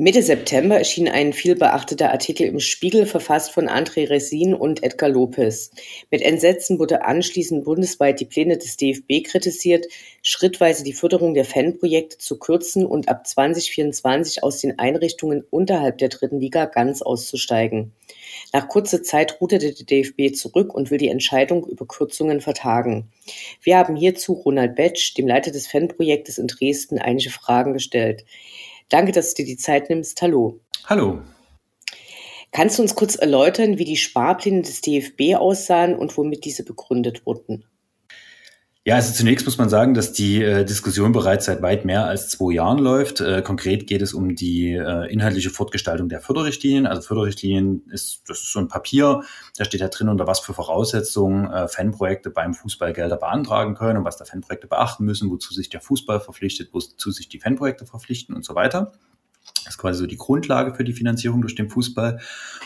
Mitte September erschien ein vielbeachteter Artikel im Spiegel, verfasst von André Resin und Edgar Lopez. Mit Entsetzen wurde anschließend bundesweit die Pläne des DFB kritisiert, schrittweise die Förderung der Fanprojekte zu kürzen und ab 2024 aus den Einrichtungen unterhalb der dritten Liga ganz auszusteigen. Nach kurzer Zeit ruderte der DFB zurück und will die Entscheidung über Kürzungen vertagen. Wir haben hierzu Ronald Betsch, dem Leiter des Fanprojektes in Dresden, einige Fragen gestellt. Danke, dass du dir die Zeit nimmst. Hallo. Hallo. Kannst du uns kurz erläutern, wie die Sparpläne des DFB aussahen und womit diese begründet wurden? Ja, also zunächst muss man sagen, dass die äh, Diskussion bereits seit weit mehr als zwei Jahren läuft. Äh, konkret geht es um die äh, inhaltliche Fortgestaltung der Förderrichtlinien. Also Förderrichtlinien ist, das ist so ein Papier, da steht da drin, unter was für Voraussetzungen äh, Fanprojekte beim Fußball Gelder beantragen können und was da Fanprojekte beachten müssen, wozu sich der Fußball verpflichtet, wozu sich die Fanprojekte verpflichten und so weiter. Das ist quasi so die Grundlage für die Finanzierung durch den Fußball.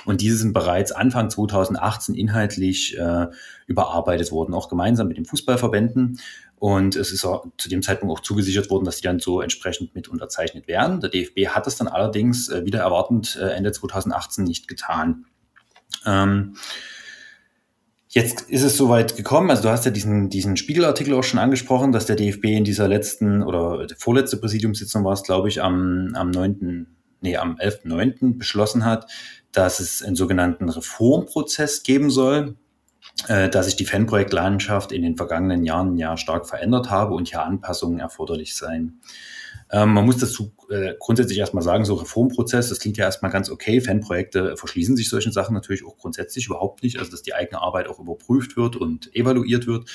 Und diese sind bereits Anfang 2018 inhaltlich äh, überarbeitet worden, auch gemeinsam mit den Fußballverbänden. Und es ist auch zu dem Zeitpunkt auch zugesichert worden, dass die dann so entsprechend mit unterzeichnet werden. Der DFB hat es dann allerdings äh, wieder erwartend äh, Ende 2018 nicht getan. Ähm, Jetzt ist es soweit gekommen, also du hast ja diesen, diesen Spiegelartikel auch schon angesprochen, dass der DFB in dieser letzten oder vorletzte Präsidiumssitzung war es, glaube ich, am, am 9., nee, am 11.9. beschlossen hat, dass es einen sogenannten Reformprozess geben soll, äh, dass sich die Fanprojektlandschaft in den vergangenen Jahren ja stark verändert habe und hier Anpassungen erforderlich seien. Ähm, man muss dazu äh, grundsätzlich erstmal sagen, so Reformprozess, das klingt ja erstmal ganz okay. Fanprojekte verschließen sich solchen Sachen natürlich auch grundsätzlich überhaupt nicht. Also, dass die eigene Arbeit auch überprüft wird und evaluiert wird.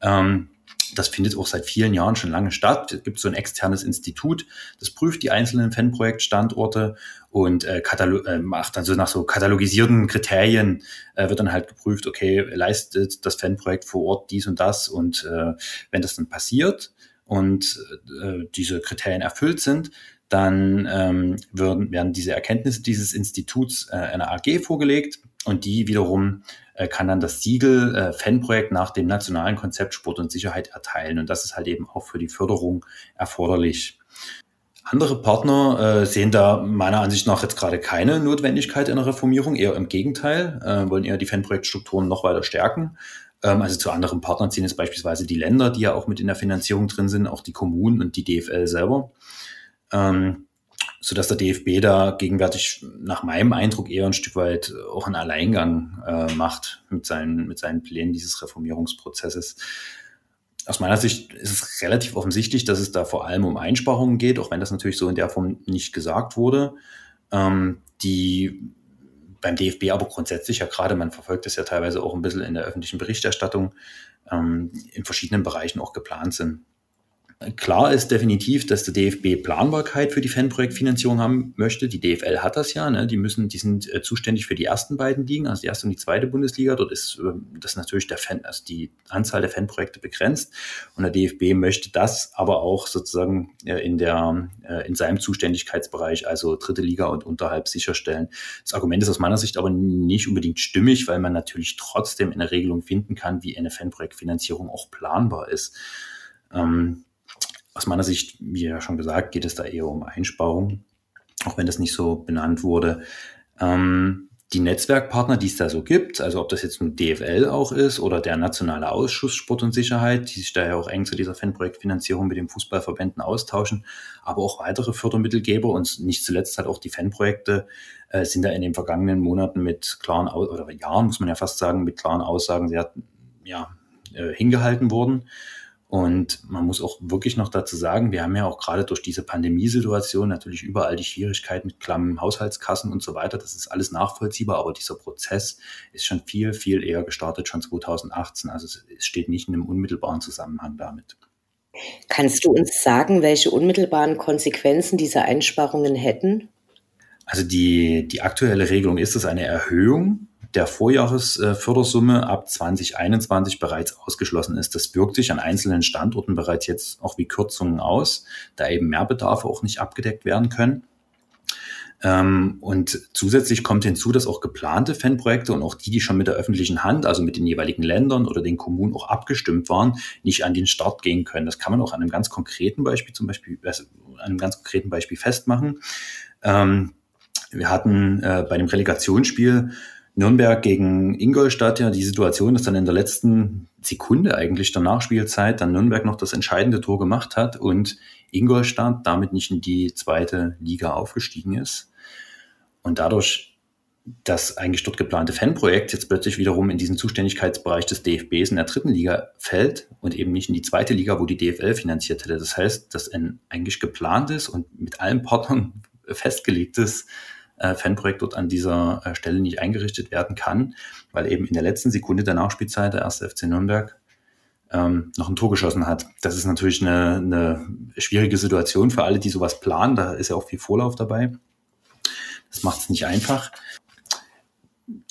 Ähm, das findet auch seit vielen Jahren schon lange statt. Es gibt so ein externes Institut, das prüft die einzelnen Fanprojektstandorte und äh, äh, macht dann so nach so katalogisierten Kriterien äh, wird dann halt geprüft, okay, leistet das Fanprojekt vor Ort dies und das und äh, wenn das dann passiert, und äh, diese Kriterien erfüllt sind, dann ähm, würden, werden diese Erkenntnisse dieses Instituts äh, einer AG vorgelegt und die wiederum äh, kann dann das Siegel äh, Fanprojekt nach dem nationalen Konzept Sport und Sicherheit erteilen. Und das ist halt eben auch für die Förderung erforderlich. Andere Partner äh, sehen da meiner Ansicht nach jetzt gerade keine Notwendigkeit einer Reformierung, eher im Gegenteil, äh, wollen eher die Fanprojektstrukturen noch weiter stärken. Ähm, also zu anderen Partnern ziehen jetzt beispielsweise die Länder, die ja auch mit in der Finanzierung drin sind, auch die Kommunen und die DFL selber. Ähm, so dass der DFB da gegenwärtig nach meinem Eindruck eher ein Stück weit auch einen Alleingang äh, macht mit seinen, mit seinen Plänen dieses Reformierungsprozesses. Aus meiner Sicht ist es relativ offensichtlich, dass es da vor allem um Einsparungen geht, auch wenn das natürlich so in der Form nicht gesagt wurde. Ähm, die beim DFB aber grundsätzlich ja gerade, man verfolgt das ja teilweise auch ein bisschen in der öffentlichen Berichterstattung, ähm, in verschiedenen Bereichen auch geplant sind. Klar ist definitiv, dass der DFB Planbarkeit für die Fanprojektfinanzierung haben möchte. Die DFL hat das ja. Ne? Die müssen, die sind äh, zuständig für die ersten beiden Ligen, also die erste und die zweite Bundesliga. Dort ist äh, das natürlich der Fan, also die Anzahl der Fanprojekte begrenzt. Und der DFB möchte das aber auch sozusagen äh, in der, äh, in seinem Zuständigkeitsbereich, also dritte Liga und unterhalb sicherstellen. Das Argument ist aus meiner Sicht aber nicht unbedingt stimmig, weil man natürlich trotzdem eine Regelung finden kann, wie eine Fanprojektfinanzierung auch planbar ist. Ähm, aus meiner Sicht, wie ja schon gesagt, geht es da eher um Einsparungen, auch wenn das nicht so benannt wurde. Ähm, die Netzwerkpartner, die es da so gibt, also ob das jetzt nur DFL auch ist oder der Nationale Ausschuss Sport und Sicherheit, die sich da ja auch eng zu dieser Fanprojektfinanzierung mit den Fußballverbänden austauschen, aber auch weitere Fördermittelgeber und nicht zuletzt halt auch die Fanprojekte äh, sind da in den vergangenen Monaten mit klaren, oder Jahren muss man ja fast sagen, mit klaren Aussagen sehr ja, äh, hingehalten worden. Und man muss auch wirklich noch dazu sagen, wir haben ja auch gerade durch diese Pandemiesituation natürlich überall die Schwierigkeit mit klammen Haushaltskassen und so weiter. Das ist alles nachvollziehbar, aber dieser Prozess ist schon viel, viel eher gestartet, schon 2018. Also es steht nicht in einem unmittelbaren Zusammenhang damit. Kannst du uns sagen, welche unmittelbaren Konsequenzen diese Einsparungen hätten? Also die, die aktuelle Regelung ist es eine Erhöhung der Vorjahresfördersumme ab 2021 bereits ausgeschlossen ist. Das wirkt sich an einzelnen Standorten bereits jetzt auch wie Kürzungen aus, da eben Mehrbedarfe auch nicht abgedeckt werden können. Ähm, und zusätzlich kommt hinzu, dass auch geplante Fanprojekte und auch die, die schon mit der öffentlichen Hand, also mit den jeweiligen Ländern oder den Kommunen auch abgestimmt waren, nicht an den Start gehen können. Das kann man auch an einem ganz konkreten Beispiel zum Beispiel, also an einem ganz konkreten Beispiel festmachen. Ähm, wir hatten äh, bei dem Relegationsspiel Nürnberg gegen Ingolstadt ja die Situation, dass dann in der letzten Sekunde eigentlich der Nachspielzeit dann Nürnberg noch das entscheidende Tor gemacht hat und Ingolstadt damit nicht in die zweite Liga aufgestiegen ist. Und dadurch, dass eigentlich dort geplante Fanprojekt jetzt plötzlich wiederum in diesen Zuständigkeitsbereich des DFBs in der dritten Liga fällt und eben nicht in die zweite Liga, wo die DFL finanziert hätte. Das heißt, dass ein eigentlich geplantes und mit allen Partnern festgelegtes äh, Fanprojekt dort an dieser äh, Stelle nicht eingerichtet werden kann, weil eben in der letzten Sekunde der Nachspielzeit der erste FC Nürnberg ähm, noch ein Tor geschossen hat. Das ist natürlich eine, eine schwierige Situation für alle, die sowas planen. Da ist ja auch viel Vorlauf dabei. Das macht es nicht einfach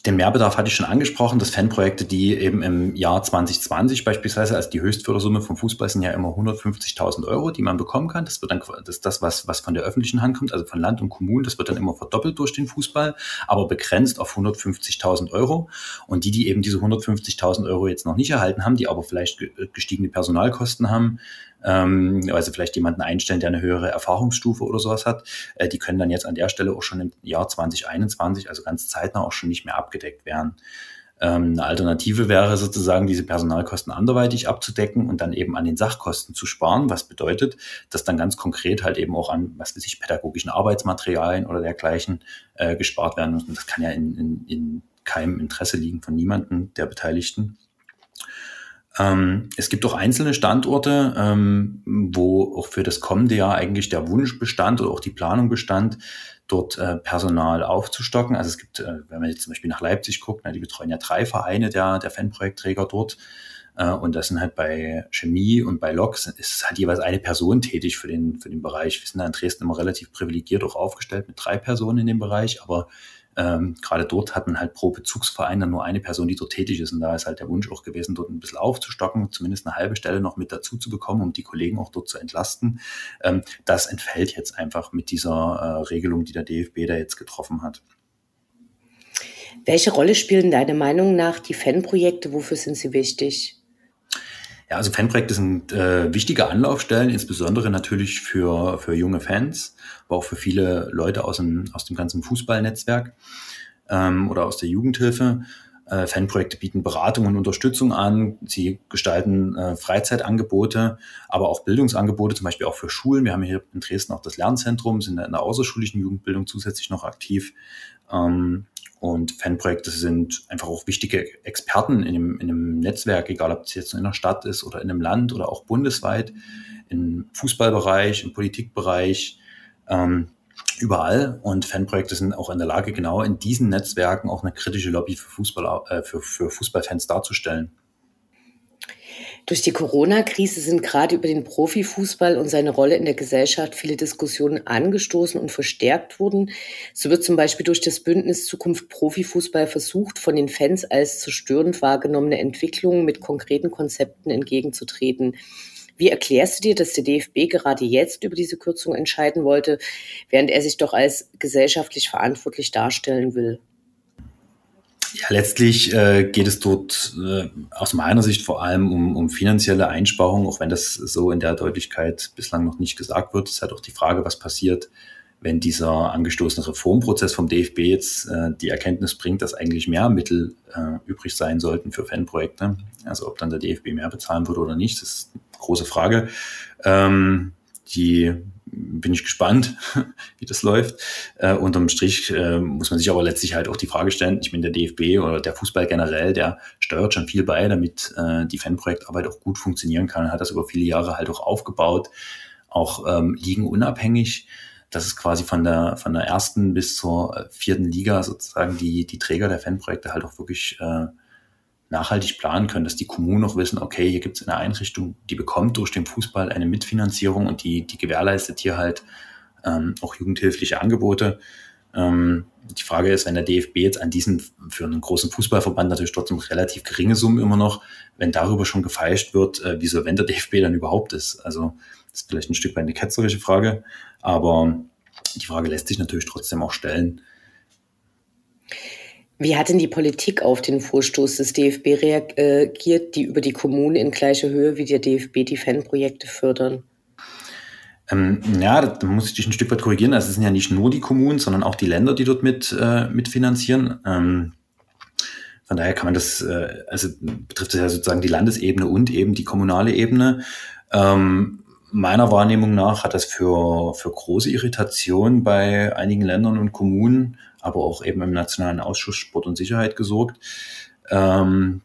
den Mehrbedarf hatte ich schon angesprochen, dass Fanprojekte, die eben im Jahr 2020 beispielsweise, also die Höchstfördersumme vom Fußball sind ja immer 150.000 Euro, die man bekommen kann. Das wird dann das, ist das was, was von der öffentlichen Hand kommt, also von Land und Kommunen, das wird dann immer verdoppelt durch den Fußball, aber begrenzt auf 150.000 Euro. Und die, die eben diese 150.000 Euro jetzt noch nicht erhalten haben, die aber vielleicht gestiegene Personalkosten haben, ähm, sie vielleicht jemanden einstellen, der eine höhere Erfahrungsstufe oder sowas hat, äh, die können dann jetzt an der Stelle auch schon im Jahr 2021, also ganz zeitnah auch schon nicht mehr abgedeckt werden. Ähm, eine Alternative wäre sozusagen, diese Personalkosten anderweitig abzudecken und dann eben an den Sachkosten zu sparen, was bedeutet, dass dann ganz konkret halt eben auch an, was weiß ich, pädagogischen Arbeitsmaterialien oder dergleichen äh, gespart werden muss. Und das kann ja in, in, in keinem Interesse liegen von niemandem der Beteiligten. Ähm, es gibt auch einzelne Standorte, ähm, wo auch für das kommende Jahr eigentlich der Wunsch bestand oder auch die Planung bestand, dort äh, Personal aufzustocken. Also es gibt, äh, wenn man jetzt zum Beispiel nach Leipzig guckt, na, die betreuen ja drei Vereine der, der Fanprojektträger dort. Äh, und das sind halt bei Chemie und bei Lok ist halt jeweils eine Person tätig für den, für den Bereich. Wir sind da in Dresden immer relativ privilegiert auch aufgestellt mit drei Personen in dem Bereich, aber ähm, gerade dort hat man halt pro Bezugsverein dann nur eine Person, die dort tätig ist. Und da ist halt der Wunsch auch gewesen, dort ein bisschen aufzustocken, zumindest eine halbe Stelle noch mit dazu zu bekommen, um die Kollegen auch dort zu entlasten. Ähm, das entfällt jetzt einfach mit dieser äh, Regelung, die der DFB da jetzt getroffen hat. Welche Rolle spielen deiner Meinung nach die Fanprojekte? Wofür sind sie wichtig? Ja, also Fanprojekte sind äh, wichtige Anlaufstellen, insbesondere natürlich für, für junge Fans, aber auch für viele Leute aus dem, aus dem ganzen Fußballnetzwerk ähm, oder aus der Jugendhilfe. Äh, Fanprojekte bieten Beratung und Unterstützung an. Sie gestalten äh, Freizeitangebote, aber auch Bildungsangebote, zum Beispiel auch für Schulen. Wir haben hier in Dresden auch das Lernzentrum, sind in der außerschulischen Jugendbildung zusätzlich noch aktiv. Ähm, und Fanprojekte sind einfach auch wichtige Experten in einem, in einem Netzwerk, egal ob es jetzt in einer Stadt ist oder in einem Land oder auch bundesweit, im Fußballbereich, im Politikbereich, ähm, überall. Und Fanprojekte sind auch in der Lage, genau in diesen Netzwerken auch eine kritische Lobby für, Fußball, äh, für, für Fußballfans darzustellen. Durch die Corona-Krise sind gerade über den Profifußball und seine Rolle in der Gesellschaft viele Diskussionen angestoßen und verstärkt worden. So wird zum Beispiel durch das Bündnis Zukunft Profifußball versucht, von den Fans als zerstörend wahrgenommene Entwicklungen mit konkreten Konzepten entgegenzutreten. Wie erklärst du dir, dass der DFB gerade jetzt über diese Kürzung entscheiden wollte, während er sich doch als gesellschaftlich verantwortlich darstellen will? Ja, letztlich äh, geht es dort äh, aus meiner Sicht vor allem um, um finanzielle Einsparungen, auch wenn das so in der Deutlichkeit bislang noch nicht gesagt wird. Es ist halt auch die Frage, was passiert, wenn dieser angestoßene Reformprozess vom DFB jetzt äh, die Erkenntnis bringt, dass eigentlich mehr Mittel äh, übrig sein sollten für Fanprojekte. Also ob dann der DFB mehr bezahlen würde oder nicht, das ist eine große Frage. Ähm, die bin ich gespannt, wie das läuft. Äh, unterm Strich äh, muss man sich aber letztlich halt auch die Frage stellen, ich bin der DFB oder der Fußball generell, der steuert schon viel bei, damit äh, die Fanprojektarbeit auch gut funktionieren kann, hat das über viele Jahre halt auch aufgebaut, auch ähm, liegen unabhängig. Das ist quasi von der, von der ersten bis zur äh, vierten Liga sozusagen die, die Träger der Fanprojekte halt auch wirklich äh, nachhaltig planen können, dass die Kommunen auch wissen, okay, hier gibt es eine Einrichtung, die bekommt durch den Fußball eine Mitfinanzierung und die, die gewährleistet hier halt ähm, auch jugendhilfliche Angebote. Ähm, die Frage ist, wenn der DFB jetzt an diesen für einen großen Fußballverband natürlich trotzdem relativ geringe Summen immer noch, wenn darüber schon gefeischt wird, äh, wieso wenn der DFB dann überhaupt ist. Also das ist vielleicht ein Stück weit eine ketzerische Frage, aber die Frage lässt sich natürlich trotzdem auch stellen. Wie hat denn die Politik auf den Vorstoß des DFB reagiert, die über die Kommunen in gleicher Höhe wie der DFB die Fanprojekte fördern? Ähm, ja, da muss ich dich ein Stück weit korrigieren. Also es sind ja nicht nur die Kommunen, sondern auch die Länder, die dort mit äh, mitfinanzieren. Ähm, von daher kann man das, äh, also betrifft es ja sozusagen die Landesebene und eben die kommunale Ebene. Ähm, meiner Wahrnehmung nach hat das für, für große Irritation bei einigen Ländern und Kommunen aber auch eben im Nationalen Ausschuss Sport und Sicherheit gesorgt, ähm,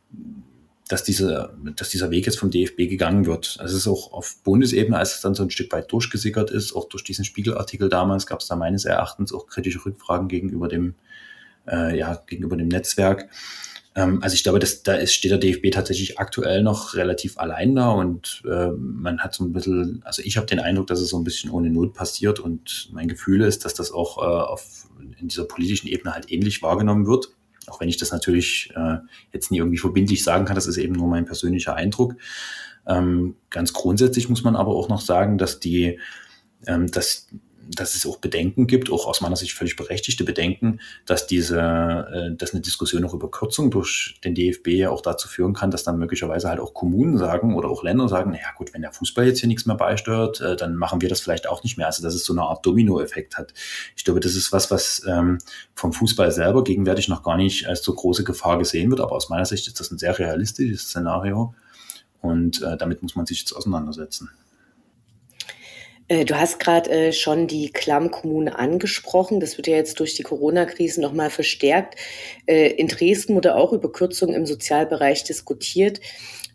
dass, diese, dass dieser Weg jetzt vom DFB gegangen wird. Also es ist auch auf Bundesebene, als es dann so ein Stück weit durchgesickert ist, auch durch diesen Spiegelartikel damals, gab es da meines Erachtens auch kritische Rückfragen gegenüber dem, äh, ja, gegenüber dem Netzwerk. Ähm, also ich glaube, dass, da ist, steht der DFB tatsächlich aktuell noch relativ allein da und äh, man hat so ein bisschen, also ich habe den Eindruck, dass es so ein bisschen ohne Not passiert und mein Gefühl ist, dass das auch äh, auf, in dieser politischen Ebene halt ähnlich wahrgenommen wird. Auch wenn ich das natürlich äh, jetzt nie irgendwie verbindlich sagen kann, das ist eben nur mein persönlicher Eindruck. Ähm, ganz grundsätzlich muss man aber auch noch sagen, dass die, ähm, dass dass es auch Bedenken gibt, auch aus meiner Sicht völlig berechtigte Bedenken, dass diese, äh, dass eine Diskussion auch über Kürzung durch den DFB ja auch dazu führen kann, dass dann möglicherweise halt auch Kommunen sagen oder auch Länder sagen, naja gut, wenn der Fußball jetzt hier nichts mehr beisteuert, äh, dann machen wir das vielleicht auch nicht mehr. Also dass es so eine Art Dominoeffekt hat. Ich glaube, das ist was, was ähm, vom Fußball selber gegenwärtig noch gar nicht als so große Gefahr gesehen wird, aber aus meiner Sicht ist das ein sehr realistisches Szenario und äh, damit muss man sich jetzt auseinandersetzen. Äh, du hast gerade äh, schon die Klammkommune angesprochen. Das wird ja jetzt durch die Corona-Krise nochmal verstärkt. Äh, in Dresden wurde auch über Kürzungen im Sozialbereich diskutiert.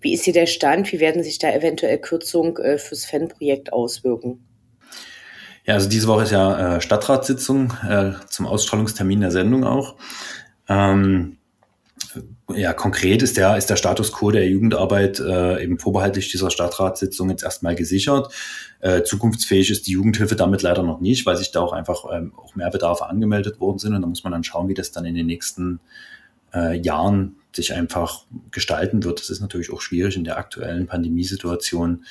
Wie ist hier der Stand? Wie werden sich da eventuell Kürzungen äh, fürs Fanprojekt auswirken? Ja, also diese Woche ist ja äh, Stadtratssitzung zum Ausstrahlungstermin der Sendung auch. Ähm, ja, konkret ist der, ist der Status quo der Jugendarbeit äh, eben vorbehaltlich dieser Stadtratssitzung jetzt erstmal gesichert. Äh, zukunftsfähig ist die Jugendhilfe damit leider noch nicht, weil sich da auch einfach ähm, auch mehr Bedarfe angemeldet worden sind. Und da muss man dann schauen, wie das dann in den nächsten äh, Jahren sich einfach gestalten wird. Das ist natürlich auch schwierig in der aktuellen Pandemiesituation,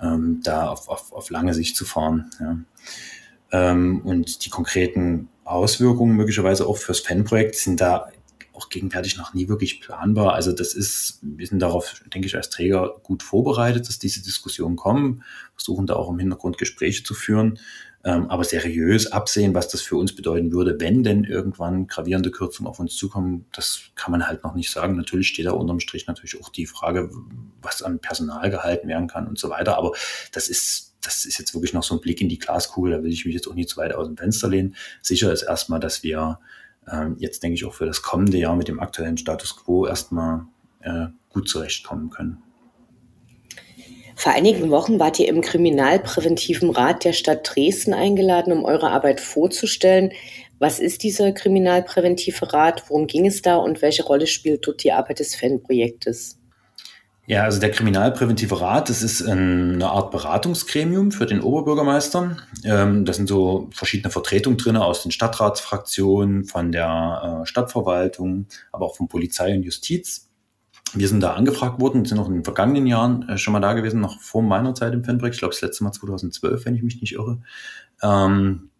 ähm, da auf, auf, auf lange Sicht zu fahren. Ja. Ähm, und die konkreten Auswirkungen möglicherweise auch fürs Fanprojekt sind da auch gegenwärtig noch nie wirklich planbar. Also das ist, wir sind darauf, denke ich, als Träger gut vorbereitet, dass diese Diskussionen kommen, versuchen da auch im Hintergrund Gespräche zu führen, ähm, aber seriös absehen, was das für uns bedeuten würde, wenn denn irgendwann gravierende Kürzungen auf uns zukommen, das kann man halt noch nicht sagen. Natürlich steht da unterm Strich natürlich auch die Frage, was an Personal gehalten werden kann und so weiter, aber das ist das ist jetzt wirklich noch so ein Blick in die Glaskugel, da will ich mich jetzt auch nicht zu weit aus dem Fenster lehnen. Sicher ist erstmal, dass wir ähm, jetzt denke ich auch für das kommende Jahr mit dem aktuellen Status quo erstmal äh, gut zurechtkommen können. Vor einigen Wochen wart ihr im Kriminalpräventiven Rat der Stadt Dresden eingeladen, um eure Arbeit vorzustellen. Was ist dieser Kriminalpräventive Rat? Worum ging es da und welche Rolle spielt dort die Arbeit des Fanprojektes? Ja, also der Kriminalpräventive Rat, das ist eine Art Beratungsgremium für den Oberbürgermeister. Ähm, da sind so verschiedene Vertretungen drin aus den Stadtratsfraktionen, von der äh, Stadtverwaltung, aber auch von Polizei und Justiz. Wir sind da angefragt worden, sind noch in den vergangenen Jahren äh, schon mal da gewesen, noch vor meiner Zeit im Fanprojekt, ich glaube das letzte Mal 2012, wenn ich mich nicht irre. Ähm,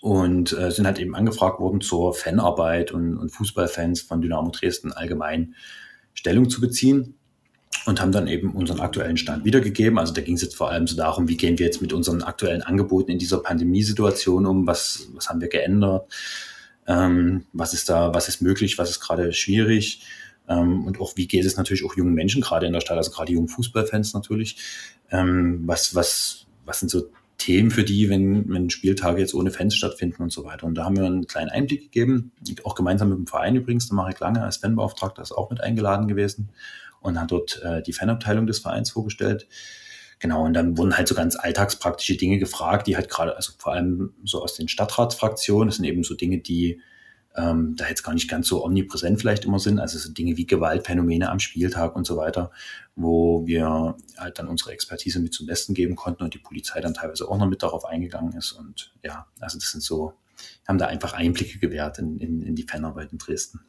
und äh, sind halt eben angefragt worden zur Fanarbeit und, und Fußballfans von Dynamo Dresden allgemein Stellung zu beziehen und haben dann eben unseren aktuellen Stand wiedergegeben. Also da ging es jetzt vor allem so darum, wie gehen wir jetzt mit unseren aktuellen Angeboten in dieser Pandemiesituation um, was, was haben wir geändert, ähm, was ist da, was ist möglich, was ist gerade schwierig? Ähm, und auch wie geht es natürlich auch jungen Menschen gerade in der Stadt, also gerade jungen Fußballfans natürlich, ähm, was, was, was sind so Themen für die, wenn, wenn Spieltage jetzt ohne Fans stattfinden und so weiter. Und da haben wir einen kleinen Einblick gegeben, auch gemeinsam mit dem Verein übrigens, der Marek Lange als Fanbeauftragter ist auch mit eingeladen gewesen und hat dort äh, die Fanabteilung des Vereins vorgestellt. Genau, und dann wurden halt so ganz alltagspraktische Dinge gefragt, die halt gerade, also vor allem so aus den Stadtratsfraktionen, das sind eben so Dinge, die ähm, da jetzt gar nicht ganz so omnipräsent vielleicht immer sind, also so Dinge wie Gewaltphänomene am Spieltag und so weiter, wo wir halt dann unsere Expertise mit zum Besten geben konnten und die Polizei dann teilweise auch noch mit darauf eingegangen ist. Und ja, also das sind so haben da einfach Einblicke gewährt in, in, in die Fanarbeit in Dresden.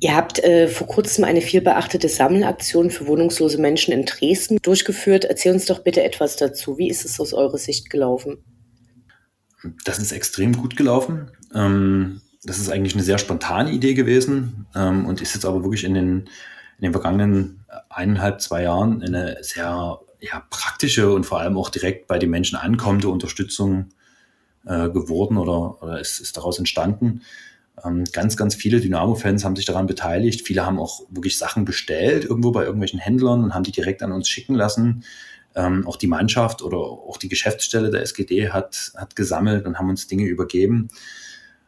Ihr habt äh, vor kurzem eine vielbeachtete Sammelaktion für wohnungslose Menschen in Dresden durchgeführt. Erzähl uns doch bitte etwas dazu. Wie ist es aus eurer Sicht gelaufen? Das ist extrem gut gelaufen. Ähm, das ist eigentlich eine sehr spontane Idee gewesen ähm, und ist jetzt aber wirklich in den, in den vergangenen eineinhalb, zwei Jahren eine sehr ja, praktische und vor allem auch direkt bei den Menschen ankommende Unterstützung äh, geworden oder, oder ist, ist daraus entstanden. Ähm, ganz, ganz viele Dynamo-Fans haben sich daran beteiligt. Viele haben auch wirklich Sachen bestellt, irgendwo bei irgendwelchen Händlern und haben die direkt an uns schicken lassen. Ähm, auch die Mannschaft oder auch die Geschäftsstelle der SGD hat, hat gesammelt und haben uns Dinge übergeben.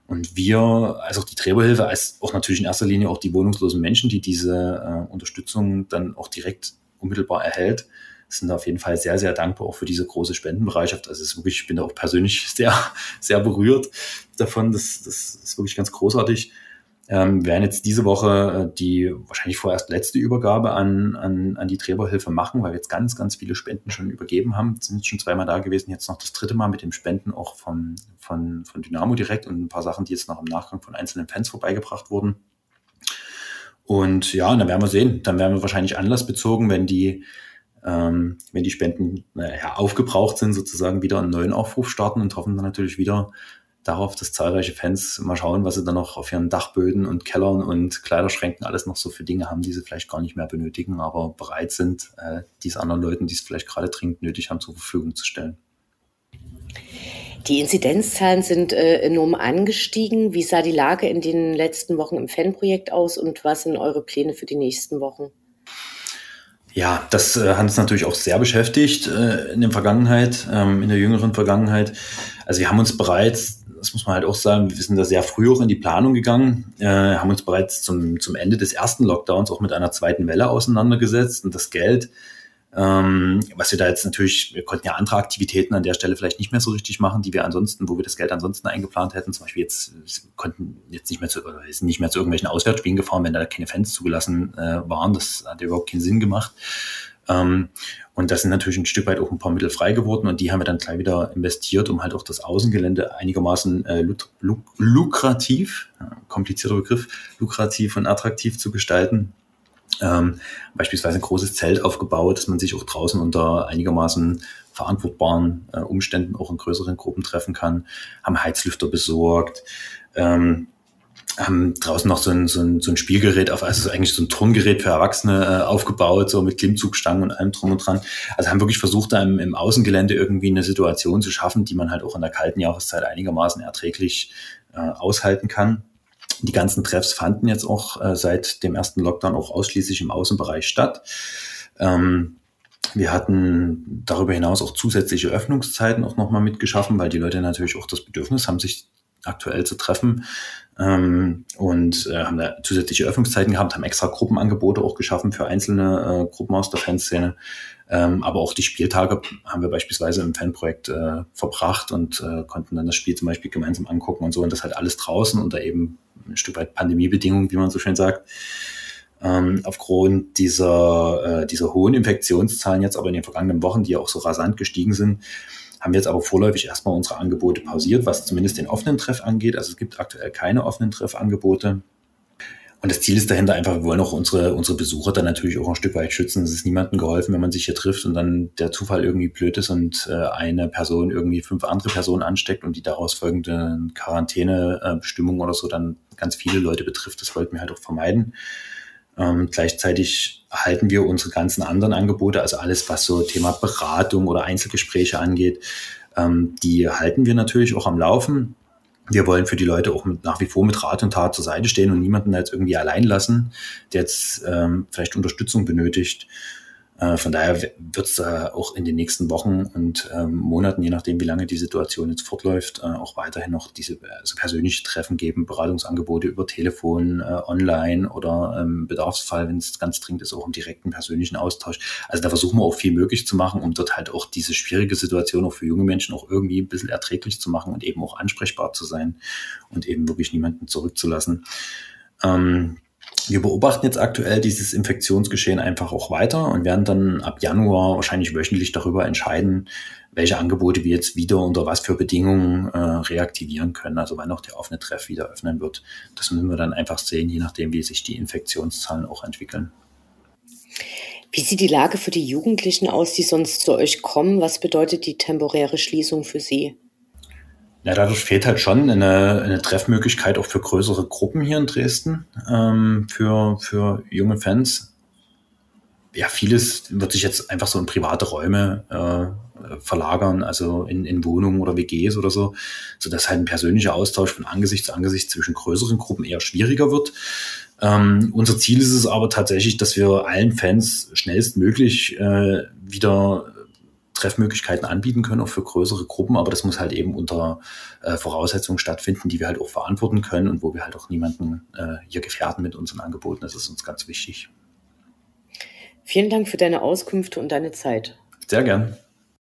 Und wir, als auch die Träberhilfe, als auch natürlich in erster Linie auch die wohnungslosen Menschen, die diese äh, Unterstützung dann auch direkt unmittelbar erhält, sind auf jeden Fall sehr, sehr dankbar auch für diese große Spendenbereitschaft. Also es ist wirklich, ich bin da auch persönlich sehr, sehr berührt davon. Das, das ist wirklich ganz großartig. Ähm, werden jetzt diese Woche äh, die wahrscheinlich vorerst letzte Übergabe an, an, an die Träberhilfe machen, weil wir jetzt ganz, ganz viele Spenden schon übergeben haben. Sind jetzt schon zweimal da gewesen, jetzt noch das dritte Mal mit dem Spenden auch von, von, von Dynamo direkt und ein paar Sachen, die jetzt noch im Nachgang von einzelnen Fans vorbeigebracht wurden. Und ja, dann werden wir sehen. Dann werden wir wahrscheinlich anlassbezogen, wenn die ähm, wenn die Spenden naja, aufgebraucht sind, sozusagen wieder einen neuen Aufruf starten und hoffen dann natürlich wieder darauf, dass zahlreiche Fans mal schauen, was sie dann noch auf ihren Dachböden und Kellern und Kleiderschränken alles noch so für Dinge haben, die sie vielleicht gar nicht mehr benötigen, aber bereit sind, äh, dies anderen Leuten, die es vielleicht gerade dringend nötig haben, zur Verfügung zu stellen. Die Inzidenzzahlen sind äh, enorm angestiegen. Wie sah die Lage in den letzten Wochen im Fanprojekt aus und was sind eure Pläne für die nächsten Wochen? Ja, das äh, hat uns natürlich auch sehr beschäftigt äh, in der Vergangenheit, ähm, in der jüngeren Vergangenheit. Also wir haben uns bereits, das muss man halt auch sagen, wir sind da sehr früh auch in die Planung gegangen, äh, haben uns bereits zum, zum Ende des ersten Lockdowns auch mit einer zweiten Welle auseinandergesetzt und das Geld, ähm, was wir da jetzt natürlich, wir konnten ja andere Aktivitäten an der Stelle vielleicht nicht mehr so richtig machen, die wir ansonsten, wo wir das Geld ansonsten eingeplant hätten. Zum Beispiel jetzt konnten jetzt nicht mehr zu, oder sind nicht mehr zu irgendwelchen Auswärtsspielen gefahren, wenn da keine Fans zugelassen äh, waren. Das hat überhaupt keinen Sinn gemacht. Ähm, und da sind natürlich ein Stück weit auch ein paar Mittel frei geworden und die haben wir dann gleich wieder investiert, um halt auch das Außengelände einigermaßen äh, luk lukrativ, komplizierter Begriff, lukrativ und attraktiv zu gestalten ähm, beispielsweise ein großes Zelt aufgebaut, dass man sich auch draußen unter einigermaßen verantwortbaren äh, Umständen auch in größeren Gruppen treffen kann, haben Heizlüfter besorgt, ähm, haben draußen noch so ein, so ein, so ein Spielgerät auf, also eigentlich so ein Turngerät für Erwachsene äh, aufgebaut, so mit Klimmzugstangen und allem drum und dran. Also haben wirklich versucht, da im, im Außengelände irgendwie eine Situation zu schaffen, die man halt auch in der kalten Jahreszeit einigermaßen erträglich äh, aushalten kann. Die ganzen Treffs fanden jetzt auch äh, seit dem ersten Lockdown auch ausschließlich im Außenbereich statt. Ähm, wir hatten darüber hinaus auch zusätzliche Öffnungszeiten auch nochmal mitgeschaffen, weil die Leute natürlich auch das Bedürfnis haben, sich aktuell zu treffen ähm, und äh, haben da zusätzliche Öffnungszeiten gehabt, haben extra Gruppenangebote auch geschaffen für einzelne äh, Gruppen aus der Fanszene. Ähm, aber auch die Spieltage haben wir beispielsweise im Fanprojekt äh, verbracht und äh, konnten dann das Spiel zum Beispiel gemeinsam angucken und so und das halt alles draußen unter eben ein Stück weit Pandemiebedingungen, wie man so schön sagt. Ähm, aufgrund dieser, äh, dieser hohen Infektionszahlen jetzt aber in den vergangenen Wochen, die ja auch so rasant gestiegen sind, haben wir jetzt aber vorläufig erstmal unsere Angebote pausiert, was zumindest den offenen Treff angeht. Also es gibt aktuell keine offenen Treffangebote. Und das Ziel ist dahinter einfach, wir wollen auch unsere, unsere Besucher dann natürlich auch ein Stück weit schützen. Es ist niemandem geholfen, wenn man sich hier trifft und dann der Zufall irgendwie blöd ist und äh, eine Person irgendwie fünf andere Personen ansteckt und die daraus folgende Quarantänebestimmung oder so dann ganz viele Leute betrifft. Das wollten wir halt auch vermeiden. Ähm, gleichzeitig halten wir unsere ganzen anderen Angebote, also alles, was so Thema Beratung oder Einzelgespräche angeht, ähm, die halten wir natürlich auch am Laufen wir wollen für die Leute auch mit, nach wie vor mit Rat und Tat zur Seite stehen und niemanden jetzt irgendwie allein lassen, der jetzt ähm, vielleicht Unterstützung benötigt. Äh, von daher wird es auch in den nächsten Wochen und ähm, Monaten, je nachdem, wie lange die Situation jetzt fortläuft, äh, auch weiterhin noch diese also persönliche Treffen geben, Beratungsangebote über Telefon, äh, online oder ähm, Bedarfsfall, wenn es ganz dringend ist, auch im direkten persönlichen Austausch. Also da versuchen wir auch viel möglich zu machen, um dort halt auch diese schwierige Situation auch für junge Menschen auch irgendwie ein bisschen erträglich zu machen und eben auch ansprechbar zu sein und eben wirklich niemanden zurückzulassen. Ähm, Wir beobachten jetzt aktuell dieses Infektionsgeschehen einfach auch weiter und werden dann ab Januar wahrscheinlich wöchentlich darüber entscheiden, welche Angebote wir jetzt wieder unter was für Bedingungen äh, reaktivieren können. Also wann auch der offene Treff wieder öffnen wird. Das müssen wir dann einfach sehen, je nachdem, wie sich die Infektionszahlen auch entwickeln. Wie sieht die Lage für die Jugendlichen aus, die sonst zu euch kommen? Was bedeutet die temporäre Schließung für sie? Ja, dadurch fehlt halt schon eine, eine Treffmöglichkeit auch für größere Gruppen hier in Dresden, ähm, für, für junge Fans. Ja, vieles wird sich jetzt einfach so in private Räume äh, verlagern, also in, in Wohnungen oder WGs oder so, sodass halt ein persönlicher Austausch von Angesicht zu Angesicht zwischen größeren Gruppen eher schwieriger wird. Ähm, unser Ziel ist es aber tatsächlich, dass wir allen Fans schnellstmöglich äh, wieder Treffmöglichkeiten anbieten können, auch für größere Gruppen, aber das muss halt eben unter äh, Voraussetzungen stattfinden, die wir halt auch verantworten können und wo wir halt auch niemanden äh, hier gefährden mit unseren Angeboten. Das ist uns ganz wichtig. Vielen Dank für deine Auskünfte und deine Zeit. Sehr gern.